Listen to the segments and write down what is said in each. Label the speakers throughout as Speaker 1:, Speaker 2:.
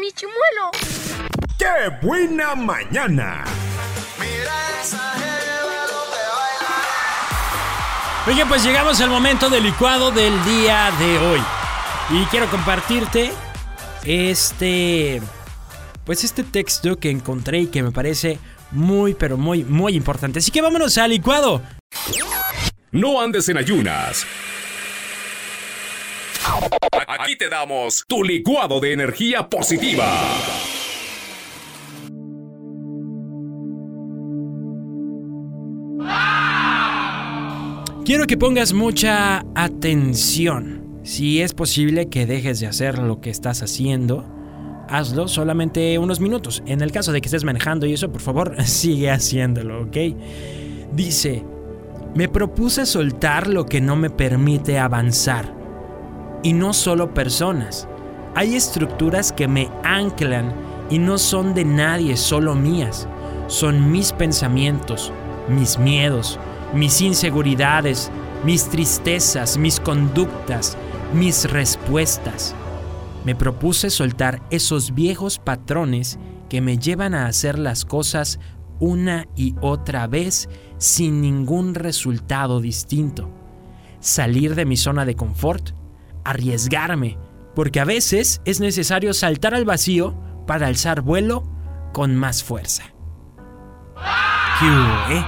Speaker 1: mi chimuelo.
Speaker 2: ¡Qué buena mañana!
Speaker 3: Oye, pues llegamos al momento del licuado del día de hoy. Y quiero compartirte este. Pues este texto que encontré y que me parece muy, pero muy, muy importante. Así que vámonos al licuado.
Speaker 2: No andes en ayunas. Aquí te damos tu licuado de energía positiva.
Speaker 3: Quiero que pongas mucha atención. Si es posible que dejes de hacer lo que estás haciendo, hazlo solamente unos minutos. En el caso de que estés manejando y eso, por favor, sigue haciéndolo, ¿ok? Dice, me propuse soltar lo que no me permite avanzar. Y no solo personas. Hay estructuras que me anclan y no son de nadie, solo mías. Son mis pensamientos, mis miedos, mis inseguridades, mis tristezas, mis conductas, mis respuestas. Me propuse soltar esos viejos patrones que me llevan a hacer las cosas una y otra vez sin ningún resultado distinto. Salir de mi zona de confort, arriesgarme, porque a veces es necesario saltar al vacío para alzar vuelo con más fuerza. ¿Qué, eh?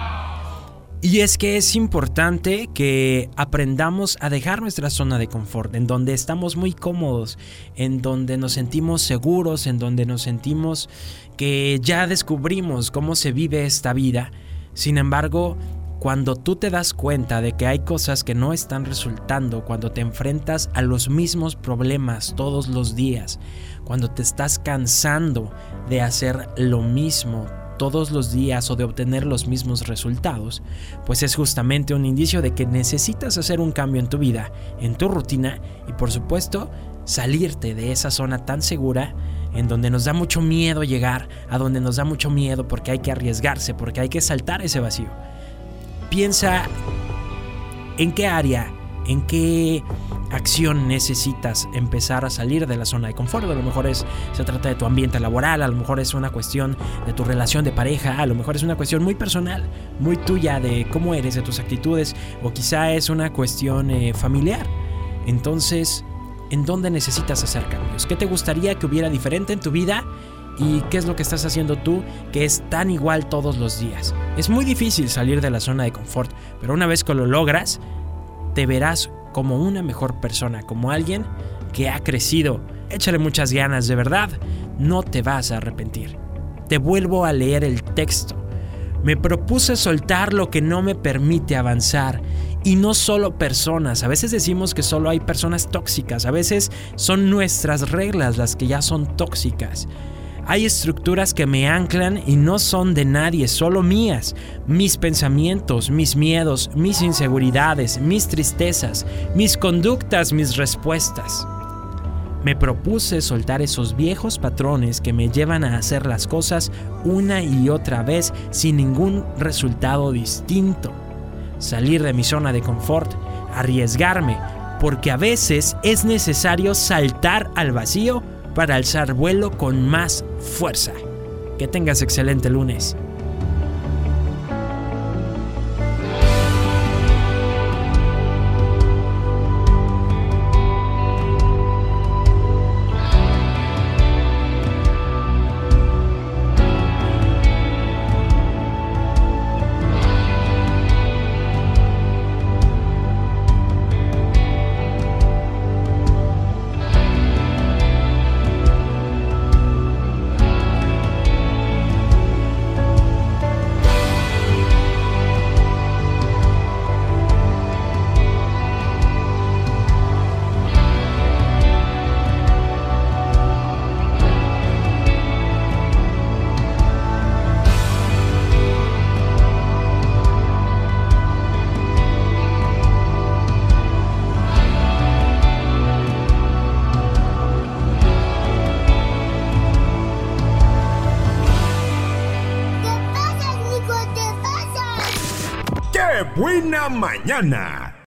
Speaker 3: Y es que es importante que aprendamos a dejar nuestra zona de confort, en donde estamos muy cómodos, en donde nos sentimos seguros, en donde nos sentimos que ya descubrimos cómo se vive esta vida. Sin embargo, cuando tú te das cuenta de que hay cosas que no están resultando, cuando te enfrentas a los mismos problemas todos los días, cuando te estás cansando de hacer lo mismo todos los días o de obtener los mismos resultados, pues es justamente un indicio de que necesitas hacer un cambio en tu vida, en tu rutina y por supuesto salirte de esa zona tan segura en donde nos da mucho miedo llegar, a donde nos da mucho miedo porque hay que arriesgarse, porque hay que saltar ese vacío. Piensa en qué área, en qué acción necesitas empezar a salir de la zona de confort. A lo mejor es, se trata de tu ambiente laboral, a lo mejor es una cuestión de tu relación de pareja, a lo mejor es una cuestión muy personal, muy tuya de cómo eres, de tus actitudes, o quizá es una cuestión eh, familiar. Entonces, ¿en dónde necesitas hacer cambios? ¿Qué te gustaría que hubiera diferente en tu vida? ¿Y qué es lo que estás haciendo tú que es tan igual todos los días? Es muy difícil salir de la zona de confort, pero una vez que lo logras, te verás como una mejor persona, como alguien que ha crecido. Échale muchas ganas, de verdad, no te vas a arrepentir. Te vuelvo a leer el texto. Me propuse soltar lo que no me permite avanzar. Y no solo personas, a veces decimos que solo hay personas tóxicas, a veces son nuestras reglas las que ya son tóxicas. Hay estructuras que me anclan y no son de nadie, solo mías. Mis pensamientos, mis miedos, mis inseguridades, mis tristezas, mis conductas, mis respuestas. Me propuse soltar esos viejos patrones que me llevan a hacer las cosas una y otra vez sin ningún resultado distinto. Salir de mi zona de confort, arriesgarme, porque a veces es necesario saltar al vacío para alzar vuelo con más fuerza. Que tengas excelente lunes.
Speaker 2: Buena mañana!